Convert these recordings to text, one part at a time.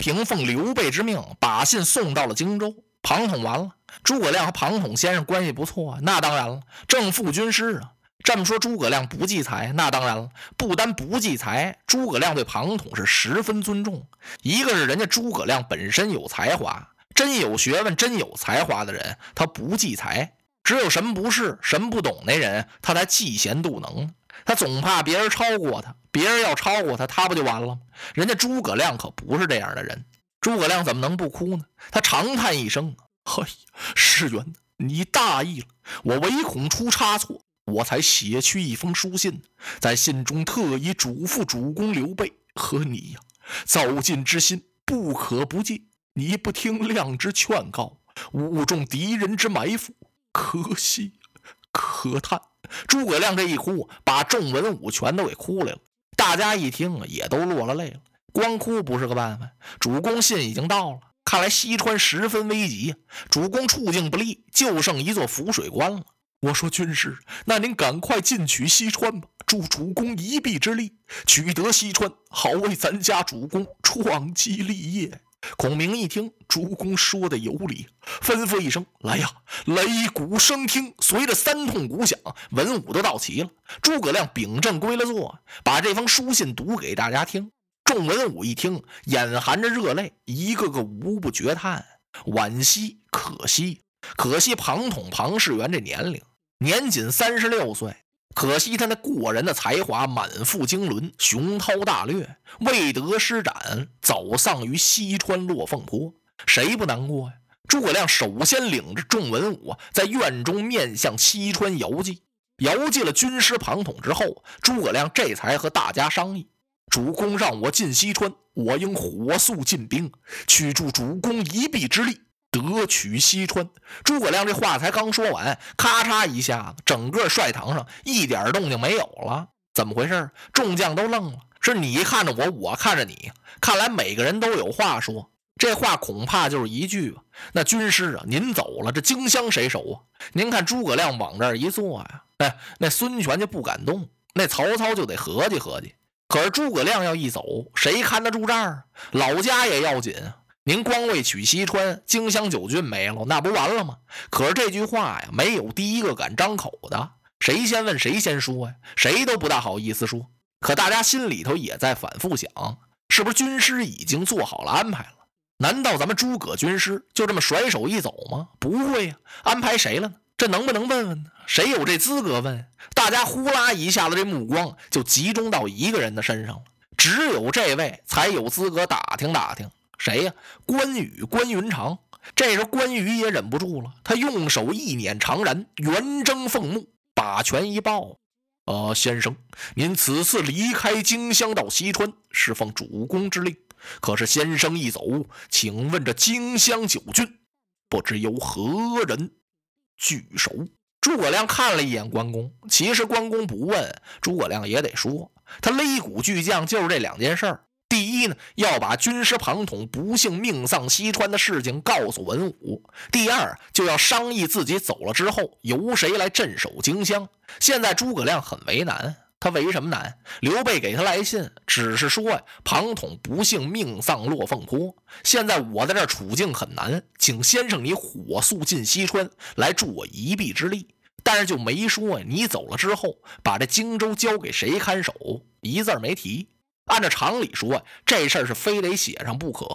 平奉刘备之命，把信送到了荆州。庞统完了，诸葛亮和庞统先生关系不错啊，那当然了，正副军师啊。这么说，诸葛亮不计才，那当然了。不单不计才，诸葛亮对庞统是十分尊重。一个是人家诸葛亮本身有才华，真有学问、真有才华的人，他不计才。只有什么不是、什么不懂那人，他才嫉贤妒能。他总怕别人超过他，别人要超过他，他不就完了吗？人家诸葛亮可不是这样的人。诸葛亮怎么能不哭呢？他长叹一声：“嘿，世元，你大意了，我唯恐出差错。”我才写去一封书信，在信中特意嘱咐主公刘备和你呀，造进之心不可不戒。你不听亮之劝告，误中敌人之埋伏，可惜，可叹。诸葛亮这一哭，把众文武全都给哭来了。大家一听，也都落了泪了。光哭不是个办法，主公信已经到了，看来西川十分危急，主公处境不利，就剩一座浮水关了。我说军师，那您赶快进取西川吧，助主公一臂之力，取得西川，好为咱家主公创基立业。孔明一听，主公说的有理，吩咐一声：“来呀，擂鼓声听。”随着三通鼓响，文武都到齐了。诸葛亮秉正归了座，把这封书信读给大家听。众文武一听，眼含着热泪，一个个无不绝叹：惋惜，可惜，可惜庞统、庞士元这年龄。年仅三十六岁，可惜他那过人的才华满腹经纶，雄韬大略，未得施展，早丧于西川落凤坡。谁不难过呀？诸葛亮首先领着众文武在院中面向西川遥祭，遥祭了军师庞统之后，诸葛亮这才和大家商议：主公让我进西川，我应火速进兵，去助主公一臂之力。得取西川，诸葛亮这话才刚说完，咔嚓一下子，整个帅堂上一点动静没有了。怎么回事？众将都愣了。是你看着我，我看着你，看来每个人都有话说。这话恐怕就是一句吧。那军师啊，您走了，这荆襄谁守啊？您看诸葛亮往这儿一坐呀，哎，那孙权就不敢动，那曹操就得合计合计。可是诸葛亮要一走，谁看得住这儿？老家也要紧。您光为取西川，荆襄九郡没了，那不完了吗？可是这句话呀，没有第一个敢张口的，谁先问谁先说呀？谁都不大好意思说。可大家心里头也在反复想，是不是军师已经做好了安排了？难道咱们诸葛军师就这么甩手一走吗？不会呀，安排谁了呢？这能不能问问呢？谁有这资格问？大家呼啦一下子，这目光就集中到一个人的身上了，只有这位才有资格打听打听。谁呀？关羽，关云长。这时候关羽也忍不住了，他用手一捻长髯，圆睁凤目，把拳一抱：“啊，先生，您此次离开荆襄到西川，是奉主公之令。可是先生一走，请问这荆襄九郡，不知由何人据守？”诸葛亮看了一眼关公，其实关公不问，诸葛亮也得说，他擂鼓巨将就是这两件事儿。第一呢，要把军师庞统不幸命丧西川的事情告诉文武；第二，就要商议自己走了之后由谁来镇守荆襄。现在诸葛亮很为难，他为什么难？刘备给他来信，只是说呀，庞统不幸命丧落凤坡。现在我在这处境很难，请先生你火速进西川来助我一臂之力。但是就没说，你走了之后把这荆州交给谁看守，一字没提。按照常理说，这事儿是非得写上不可，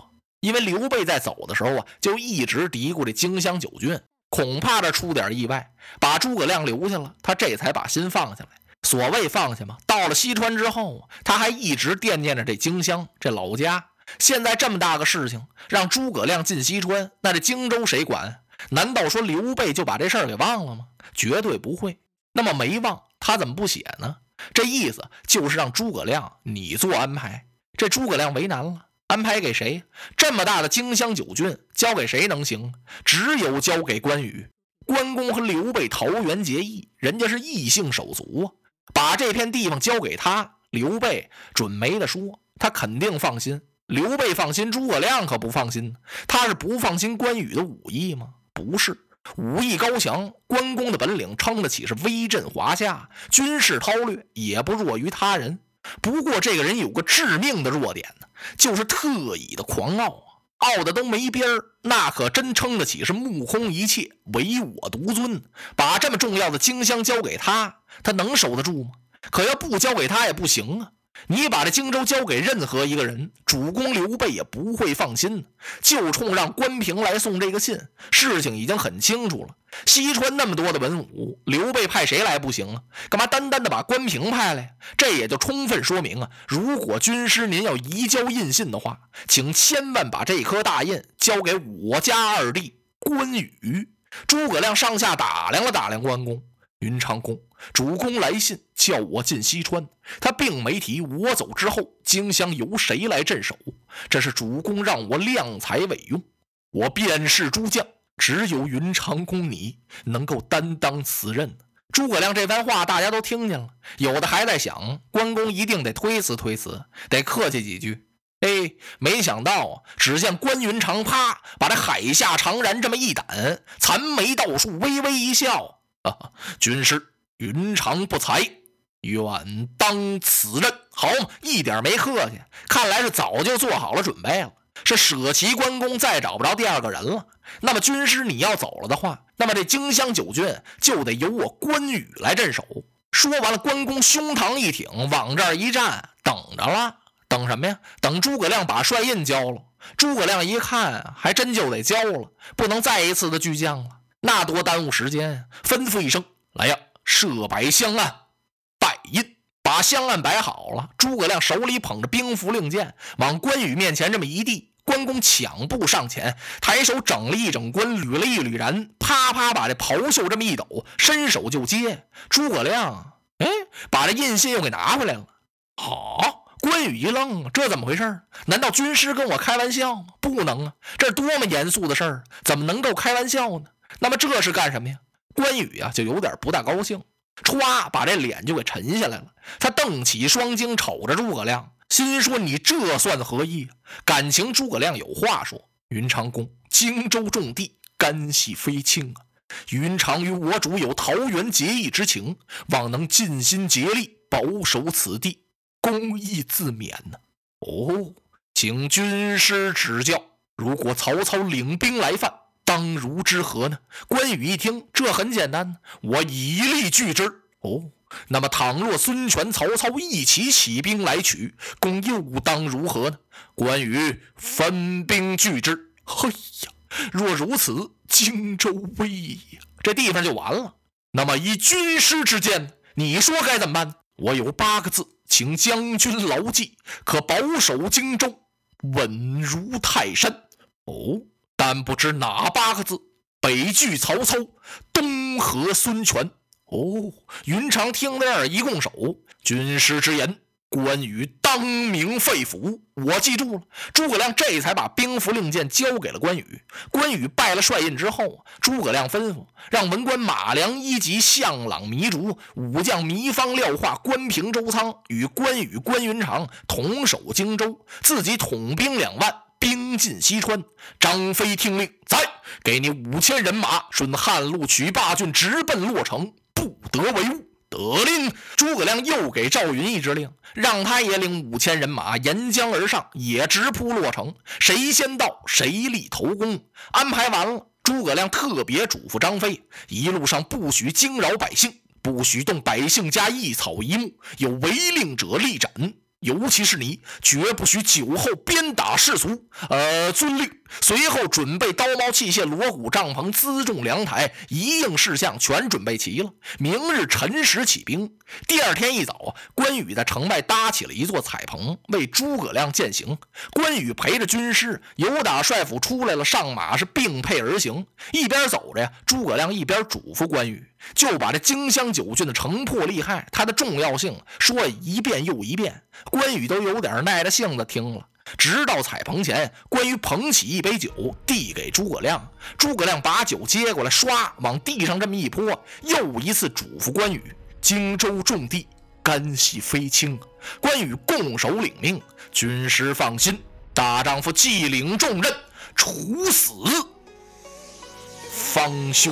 因为刘备在走的时候啊，就一直嘀咕这荆襄九郡，恐怕这出点意外，把诸葛亮留下了，他这才把心放下来。所谓放下嘛，到了西川之后，他还一直惦念着这荆襄这老家。现在这么大个事情，让诸葛亮进西川，那这荆州谁管？难道说刘备就把这事儿给忘了吗？绝对不会。那么没忘，他怎么不写呢？这意思就是让诸葛亮你做安排。这诸葛亮为难了，安排给谁？这么大的荆襄九郡，交给谁能行？只有交给关羽。关公和刘备桃园结义，人家是异姓手足啊，把这片地方交给他，刘备准没得说，他肯定放心。刘备放心，诸葛亮可不放心。他是不放心关羽的武艺吗？不是，武艺高强，关公的本领撑得起是威震华夏，军事韬略也不弱于他人。不过这个人有个致命的弱点呢，就是特意的狂傲。傲的都没边儿，那可真称得起是目空一切，唯我独尊。把这么重要的荆襄交给他，他能守得住吗？可要不交给他也不行啊！你把这荆州交给任何一个人，主公刘备也不会放心。就冲让关平来送这个信，事情已经很清楚了。西川那么多的文武，刘备派谁来不行啊？干嘛单单的把关平派来？这也就充分说明啊，如果军师您要移交印信的话，请千万把这颗大印交给我家二弟关羽。诸葛亮上下打量了打量关公。云长公，主公来信叫我进西川，他并没提我走之后荆襄由谁来镇守。这是主公让我量才委用，我便是诸将，只有云长公你能够担当此任。诸葛亮这番话大家都听见了，有的还在想关公一定得推辞推辞，得客气几句。哎，没想到啊，只见关云长啪把这海下长髯这么一掸，残眉倒竖，微微一笑。啊军师云长不才，远当此任。好嘛，一点没客气，看来是早就做好了准备了。是舍弃关公，再找不着第二个人了。那么军师你要走了的话，那么这荆襄九郡就得由我关羽来镇守。说完了，关公胸膛一挺，往这儿一站，等着了。等什么呀？等诸葛亮把帅印交了。诸葛亮一看，还真就得交了，不能再一次的拒将了。那多耽误时间呀！吩咐一声：“来呀，设白香案，印。”把香案摆好了，诸葛亮手里捧着兵符令箭，往关羽面前这么一递。关公抢步上前，抬手整了一整冠，捋了一捋髯，啪啪把这袍袖这么一抖，伸手就接。诸葛亮，哎，把这印信又给拿回来了。好，关羽一愣，这怎么回事？难道军师跟我开玩笑？不能啊，这多么严肃的事儿，怎么能够开玩笑呢？那么这是干什么呀？关羽啊，就有点不大高兴，歘，把这脸就给沉下来了。他瞪起双睛，瞅着诸葛亮，心说：“你这算何意？”感情诸葛亮有话说：“云长公，荆州重地，干系非轻啊。云长与我主有桃园结义之情，望能尽心竭力保守此地，公义自免呢。”哦，请军师指教。如果曹操领兵来犯？当如之何呢？关羽一听，这很简单，我以力拒之。哦，那么倘若孙权、曹操一起起兵来取，公又当如何呢？关羽分兵拒之。嘿呀，若如此，荆州危呀！这地方就完了。那么以军师之见，你说该怎么办？我有八个字，请将军牢记，可保守荆州，稳如泰山。哦。但不知哪八个字？北拒曹操，东和孙权。哦，云长听在耳，一拱手。军师之言，关羽当明肺腑，我记住了。诸葛亮这才把兵符令箭交给了关羽。关羽拜了帅印之后，诸葛亮吩咐让文官马良、一级向朗、糜竺武将糜芳、廖化、关平、周仓与关羽、关云长同守荆州，自己统兵两万。兵进西川，张飞听令，在给你五千人马，顺汉路取霸郡，直奔洛城，不得为误。得令。诸葛亮又给赵云一支令，让他也领五千人马沿江而上，也直扑洛城。谁先到，谁立头功。安排完了，诸葛亮特别嘱咐张飞，一路上不许惊扰百姓，不许动百姓家一草一木，有违令者立斩。尤其是你，绝不许酒后鞭打士卒。呃，遵令。随后准备刀矛器械、锣鼓帐篷、辎重粮台，一应事项全准备齐了。明日辰时起兵。第二天一早，关羽在城外搭起了一座彩棚，为诸葛亮饯行。关羽陪着军师由打帅府出来了，上马是并辔而行。一边走着呀，诸葛亮一边嘱咐关羽，就把这荆襄九郡的城破利害、它的重要性说了一遍又一遍。关羽都有点耐着性子听了。直到彩棚前，关羽捧起一杯酒，递给诸葛亮。诸葛亮把酒接过来，唰往地上这么一泼，又一次嘱咐关羽：荆州重地，干系非轻。关羽拱手领命，军师放心，大丈夫既领重任，处死方休。